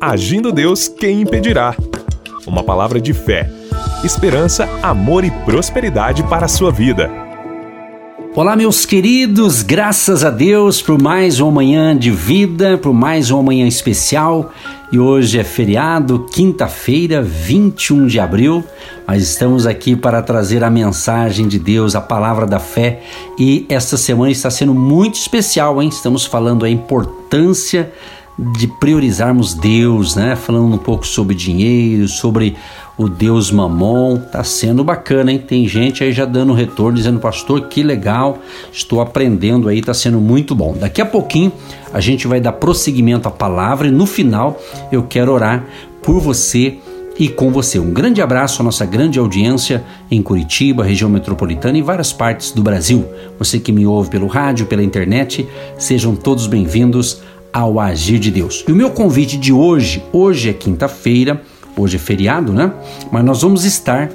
Agindo Deus, quem impedirá? Uma palavra de fé, esperança, amor e prosperidade para a sua vida. Olá, meus queridos, graças a Deus por mais uma manhã de vida, por mais uma manhã especial. E hoje é feriado, quinta-feira, 21 de abril. Nós estamos aqui para trazer a mensagem de Deus, a palavra da fé. E esta semana está sendo muito especial, hein? Estamos falando a importância de priorizarmos Deus, né? Falando um pouco sobre dinheiro, sobre o Deus Mamon. Tá sendo bacana, hein? Tem gente aí já dando retorno, dizendo, pastor, que legal, estou aprendendo aí, tá sendo muito bom. Daqui a pouquinho a gente vai dar prosseguimento à palavra e no final eu quero orar por você e com você. Um grande abraço à nossa grande audiência em Curitiba, região metropolitana e várias partes do Brasil. Você que me ouve pelo rádio, pela internet, sejam todos bem-vindos ao agir de Deus. E o meu convite de hoje, hoje é quinta-feira, hoje é feriado, né? Mas nós vamos estar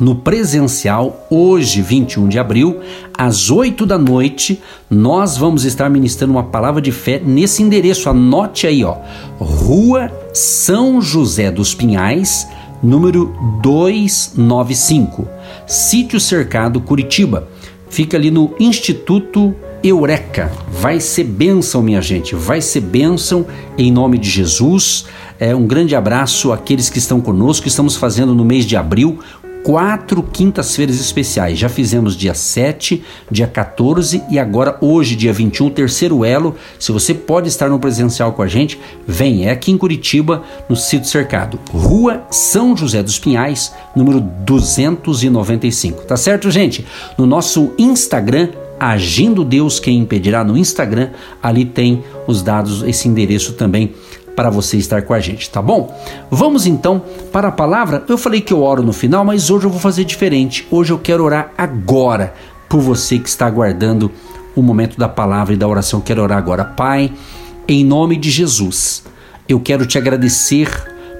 no presencial, hoje, 21 de abril, às 8 da noite, nós vamos estar ministrando uma palavra de fé nesse endereço. Anote aí, ó. Rua São José dos Pinhais, número 295, Sítio Cercado, Curitiba. Fica ali no Instituto Eureka. Vai ser bênção, minha gente, vai ser bênção em nome de Jesus. É, um grande abraço àqueles que estão conosco. Estamos fazendo no mês de abril quatro quintas-feiras especiais. Já fizemos dia 7, dia 14 e agora hoje, dia 21, terceiro elo. Se você pode estar no presencial com a gente, vem. É aqui em Curitiba, no Sítio Cercado. Rua São José dos Pinhais, número 295. Tá certo, gente? No nosso Instagram, Agindo Deus Quem Impedirá no Instagram, ali tem os dados, esse endereço também para você estar com a gente, tá bom? Vamos então para a palavra. Eu falei que eu oro no final, mas hoje eu vou fazer diferente. Hoje eu quero orar agora por você que está aguardando o momento da palavra e da oração. quero orar agora, Pai, em nome de Jesus. Eu quero te agradecer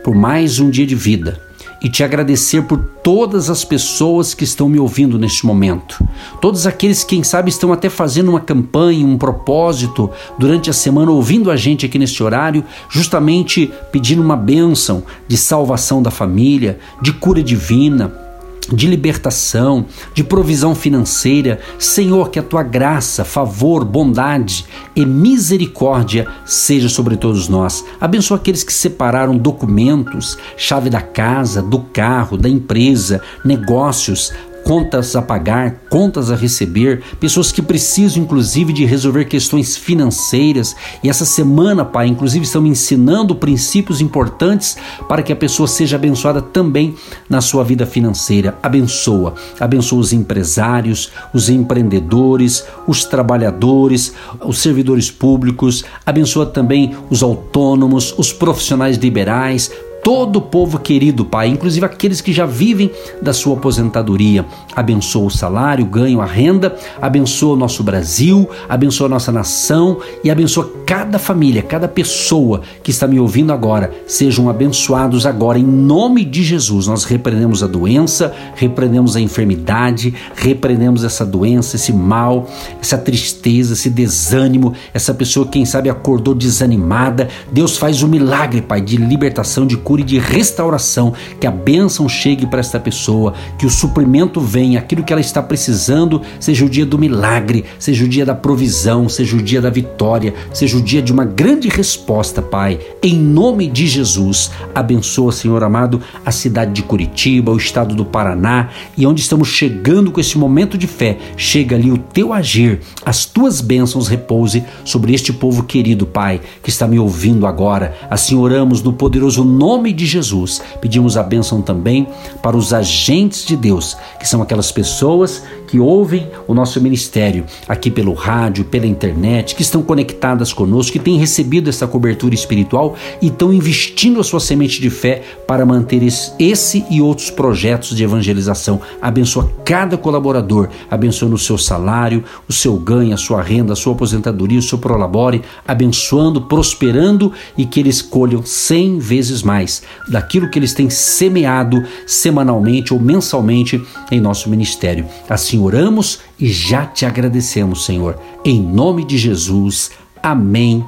por mais um dia de vida e te agradecer por todas as pessoas que estão me ouvindo neste momento. Todos aqueles que, quem sabe, estão até fazendo uma campanha, um propósito durante a semana, ouvindo a gente aqui neste horário, justamente pedindo uma bênção de salvação da família, de cura divina de libertação, de provisão financeira. Senhor, que a tua graça, favor, bondade e misericórdia seja sobre todos nós. Abençoa aqueles que separaram documentos, chave da casa, do carro, da empresa, negócios, contas a pagar, contas a receber, pessoas que precisam inclusive de resolver questões financeiras. E essa semana, Pai, inclusive estão me ensinando princípios importantes para que a pessoa seja abençoada também na sua vida financeira. Abençoa, abençoa os empresários, os empreendedores, os trabalhadores, os servidores públicos, abençoa também os autônomos, os profissionais liberais, todo o povo querido, Pai, inclusive aqueles que já vivem da sua aposentadoria. Abençoa o salário, ganho, a renda, abençoa o nosso Brasil, abençoa a nossa nação e abençoa cada família, cada pessoa que está me ouvindo agora. Sejam abençoados agora em nome de Jesus. Nós repreendemos a doença, repreendemos a enfermidade, repreendemos essa doença, esse mal, essa tristeza, esse desânimo, essa pessoa, quem sabe, acordou desanimada. Deus faz um milagre, Pai, de libertação, de cura e de restauração, que a bênção chegue para esta pessoa, que o suprimento venha, aquilo que ela está precisando, seja o dia do milagre, seja o dia da provisão, seja o dia da vitória, seja o dia de uma grande resposta, Pai. Em nome de Jesus, abençoa, Senhor amado, a cidade de Curitiba, o estado do Paraná e onde estamos chegando com esse momento de fé, chega ali o teu agir, as tuas bênçãos repouse sobre este povo querido, Pai, que está me ouvindo agora. Assim oramos no poderoso nome nome de Jesus, pedimos a bênção também para os agentes de Deus, que são aquelas pessoas que ouvem o nosso ministério aqui pelo rádio, pela internet, que estão conectadas conosco, que têm recebido essa cobertura espiritual e estão investindo a sua semente de fé para manter esse e outros projetos de evangelização. Abençoa cada colaborador, abençoa no seu salário, o seu ganho, a sua renda, a sua aposentadoria, o seu prolabore, abençoando, prosperando e que eles colham cem vezes mais daquilo que eles têm semeado semanalmente ou mensalmente em nosso ministério. Assim oramos e já te agradecemos, Senhor. Em nome de Jesus. Amém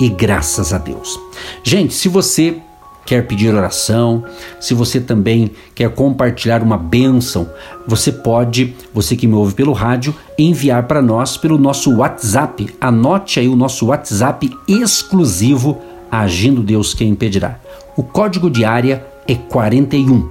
e graças a Deus. Gente, se você quer pedir oração, se você também quer compartilhar uma bênção, você pode, você que me ouve pelo rádio, enviar para nós pelo nosso WhatsApp. Anote aí o nosso WhatsApp exclusivo Agindo Deus Quem Impedirá. O código de área é 41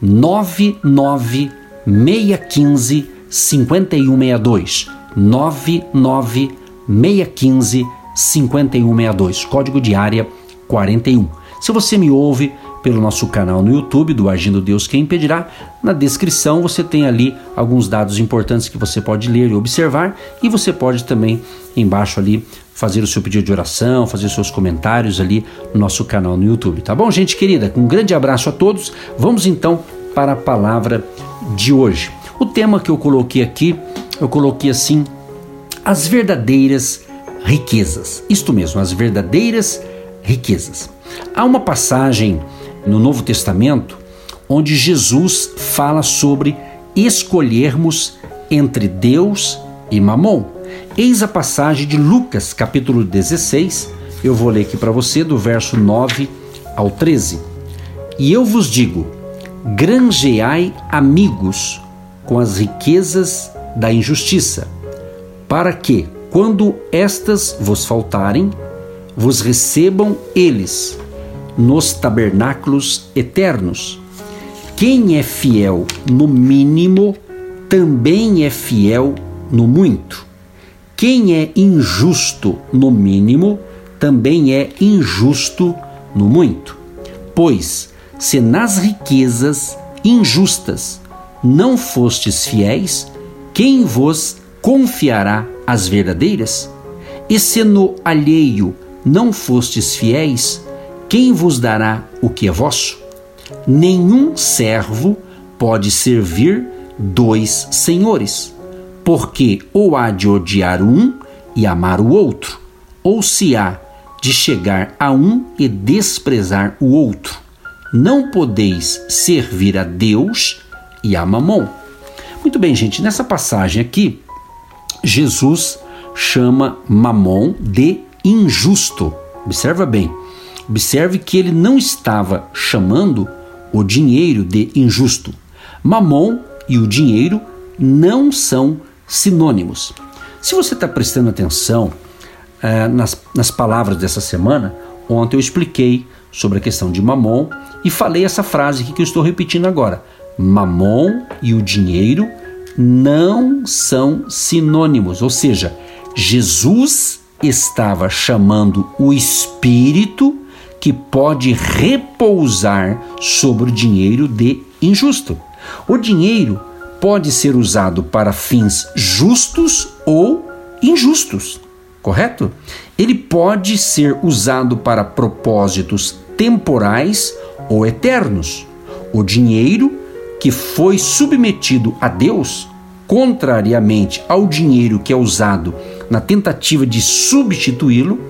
99615 5162 99615 5162. Código de área 41. Se você me ouve pelo nosso canal no YouTube do Agindo Deus Quem Impedirá, na descrição você tem ali alguns dados importantes que você pode ler e observar e você pode também embaixo ali fazer o seu pedido de oração, fazer seus comentários ali no nosso canal no YouTube, tá bom, gente querida? Um grande abraço a todos. Vamos então para a palavra de hoje. O tema que eu coloquei aqui, eu coloquei assim: as verdadeiras riquezas. Isto mesmo, as verdadeiras riquezas. Há uma passagem no Novo Testamento onde Jesus fala sobre escolhermos entre Deus e Mamon. Eis a passagem de Lucas, capítulo 16. Eu vou ler aqui para você do verso 9 ao 13. E eu vos digo: granjeai amigos com as riquezas da injustiça, para que, quando estas vos faltarem, vos recebam eles nos tabernáculos eternos. Quem é fiel no mínimo, também é fiel no muito. Quem é injusto no mínimo, também é injusto no muito. Pois, se nas riquezas injustas não fostes fiéis, quem vos confiará as verdadeiras? E se no alheio não fostes fiéis, quem vos dará o que é vosso? Nenhum servo pode servir dois senhores, porque ou há de odiar um e amar o outro, ou se há de chegar a um e desprezar o outro. Não podeis servir a Deus e a Mamon. Muito bem, gente, nessa passagem aqui, Jesus chama Mamon de injusto. Observa bem. Observe que ele não estava chamando o dinheiro de injusto. Mamon e o dinheiro não são sinônimos. Se você está prestando atenção eh, nas, nas palavras dessa semana, ontem eu expliquei sobre a questão de mamon e falei essa frase que eu estou repetindo agora. Mamon e o dinheiro não são sinônimos, ou seja, Jesus estava chamando o espírito que pode repousar sobre o dinheiro de injusto. O dinheiro pode ser usado para fins justos ou injustos, correto? Ele pode ser usado para propósitos temporais ou eternos. O dinheiro que foi submetido a Deus, contrariamente ao dinheiro que é usado na tentativa de substituí-lo,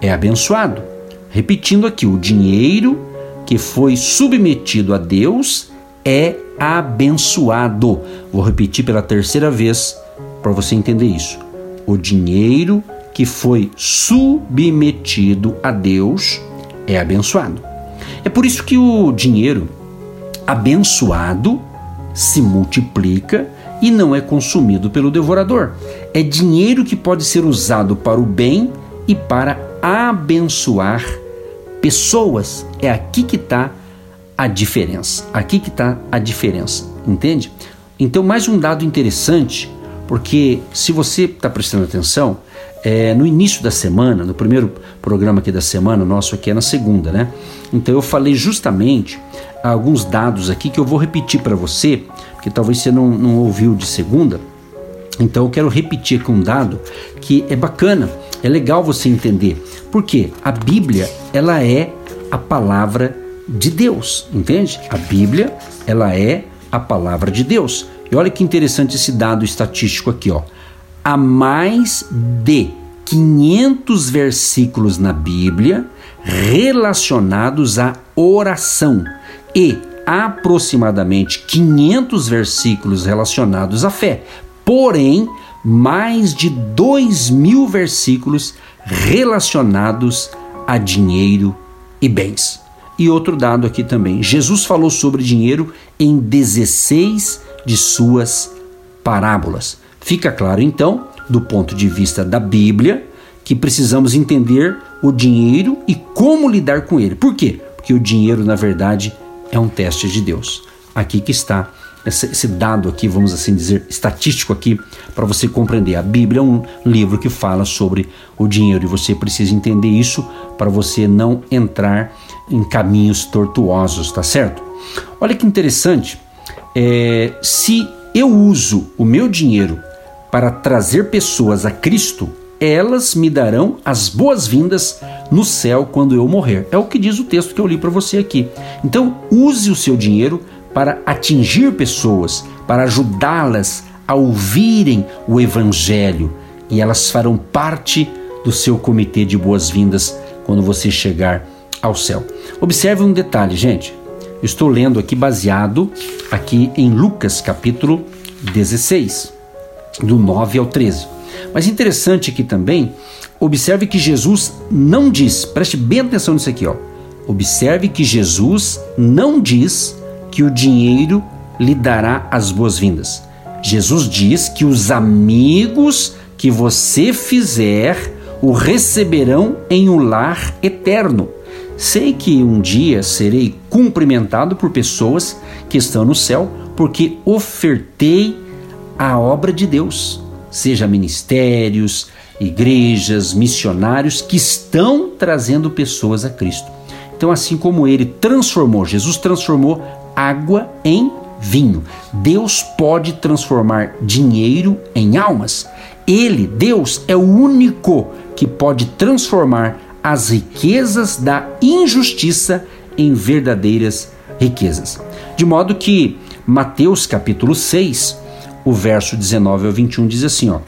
é abençoado. Repetindo aqui, o dinheiro que foi submetido a Deus é abençoado. Vou repetir pela terceira vez para você entender isso. O dinheiro que foi submetido a Deus é abençoado. É por isso que o dinheiro abençoado se multiplica e não é consumido pelo devorador. É dinheiro que pode ser usado para o bem e para abençoar pessoas. É aqui que está a diferença. Aqui que está a diferença, entende? Então, mais um dado interessante, porque se você está prestando atenção, é, no início da semana, no primeiro programa aqui da semana, nosso aqui é na segunda, né? Então eu falei justamente alguns dados aqui que eu vou repetir para você, que talvez você não, não ouviu de segunda. Então eu quero repetir aqui um dado que é bacana, é legal você entender. Porque a Bíblia, ela é a palavra de Deus, entende? A Bíblia, ela é a palavra de Deus. E olha que interessante esse dado estatístico aqui, ó. Há mais de 500 versículos na Bíblia relacionados à oração e aproximadamente 500 versículos relacionados à fé. Porém, mais de 2 mil versículos relacionados a dinheiro e bens. E outro dado aqui também: Jesus falou sobre dinheiro em 16 de suas parábolas. Fica claro então, do ponto de vista da Bíblia, que precisamos entender o dinheiro e como lidar com ele. Por quê? Porque o dinheiro, na verdade, é um teste de Deus. Aqui que está esse dado aqui, vamos assim dizer, estatístico aqui, para você compreender. A Bíblia é um livro que fala sobre o dinheiro e você precisa entender isso para você não entrar em caminhos tortuosos, tá certo? Olha que interessante, é, se eu uso o meu dinheiro para trazer pessoas a Cristo, elas me darão as boas-vindas no céu quando eu morrer. É o que diz o texto que eu li para você aqui. Então, use o seu dinheiro para atingir pessoas, para ajudá-las a ouvirem o Evangelho e elas farão parte do seu comitê de boas-vindas quando você chegar ao céu. Observe um detalhe, gente. Estou lendo aqui baseado aqui em Lucas capítulo 16, do 9 ao 13. Mas interessante aqui também, observe que Jesus não diz, preste bem atenção nisso aqui, ó. Observe que Jesus não diz que o dinheiro lhe dará as boas-vindas. Jesus diz que os amigos que você fizer o receberão em um lar eterno. Sei que um dia serei cumprimentado por pessoas que estão no céu, porque ofertei a obra de Deus, seja ministérios, igrejas, missionários que estão trazendo pessoas a Cristo. Então, assim como ele transformou, Jesus transformou água em vinho. Deus pode transformar dinheiro em almas. Ele, Deus, é o único que pode transformar as riquezas da injustiça em verdadeiras riquezas. De modo que Mateus capítulo 6, o verso 19 ao 21 diz assim, ó: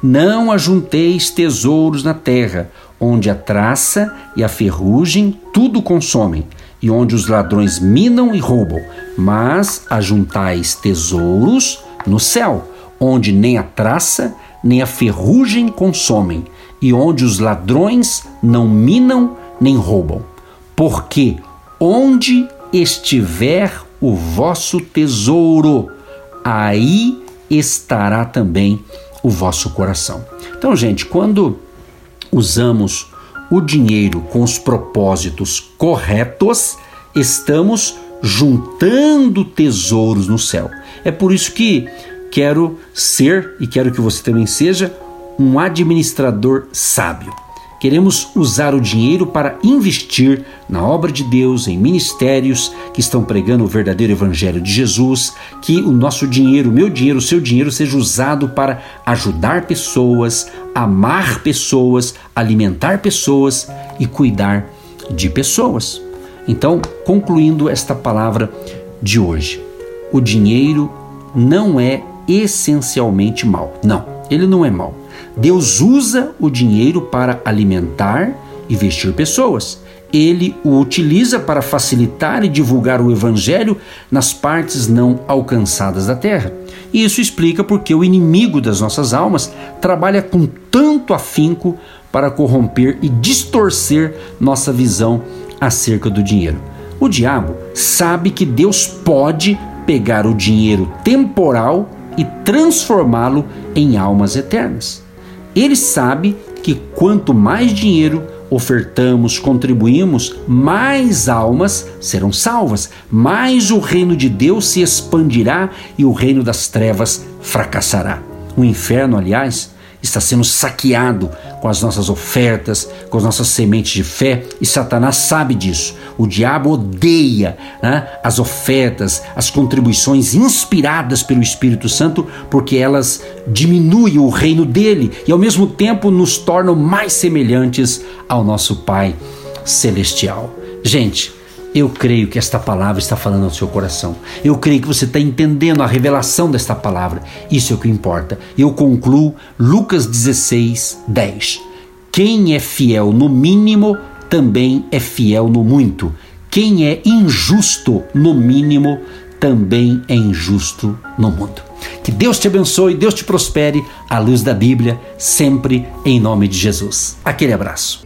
Não ajunteis tesouros na terra, onde a traça e a ferrugem tudo consomem, e onde os ladrões minam e roubam, mas ajuntais tesouros no céu, onde nem a traça nem a ferrugem consomem, e onde os ladrões não minam nem roubam. Porque onde estiver o vosso tesouro, aí estará também o vosso coração. Então, gente, quando usamos o dinheiro com os propósitos corretos, estamos juntando tesouros no céu. É por isso que quero ser e quero que você também seja um administrador sábio. Queremos usar o dinheiro para investir na obra de Deus, em ministérios que estão pregando o verdadeiro evangelho de Jesus, que o nosso dinheiro, o meu dinheiro, o seu dinheiro seja usado para ajudar pessoas, amar pessoas, alimentar pessoas e cuidar de pessoas. Então, concluindo esta palavra de hoje, o dinheiro não é essencialmente mal. Não, ele não é mal. Deus usa o dinheiro para alimentar e vestir pessoas. Ele o utiliza para facilitar e divulgar o evangelho nas partes não alcançadas da terra. E isso explica porque o inimigo das nossas almas trabalha com tanto afinco para corromper e distorcer nossa visão acerca do dinheiro. O diabo sabe que Deus pode pegar o dinheiro temporal e transformá-lo em almas eternas. Ele sabe que quanto mais dinheiro ofertamos, contribuímos, mais almas serão salvas, mais o reino de Deus se expandirá e o reino das trevas fracassará. O inferno, aliás, está sendo saqueado com as nossas ofertas, com as nossas sementes de fé, e Satanás sabe disso. O diabo odeia né, as ofertas, as contribuições inspiradas pelo Espírito Santo, porque elas diminuem o reino dele e ao mesmo tempo nos tornam mais semelhantes ao nosso Pai celestial. Gente, eu creio que esta palavra está falando ao seu coração. Eu creio que você está entendendo a revelação desta palavra. Isso é o que importa. Eu concluo Lucas 16, 10. Quem é fiel no mínimo também é fiel no muito. Quem é injusto no mínimo também é injusto no mundo. Que Deus te abençoe, Deus te prospere, à luz da Bíblia, sempre em nome de Jesus. Aquele abraço.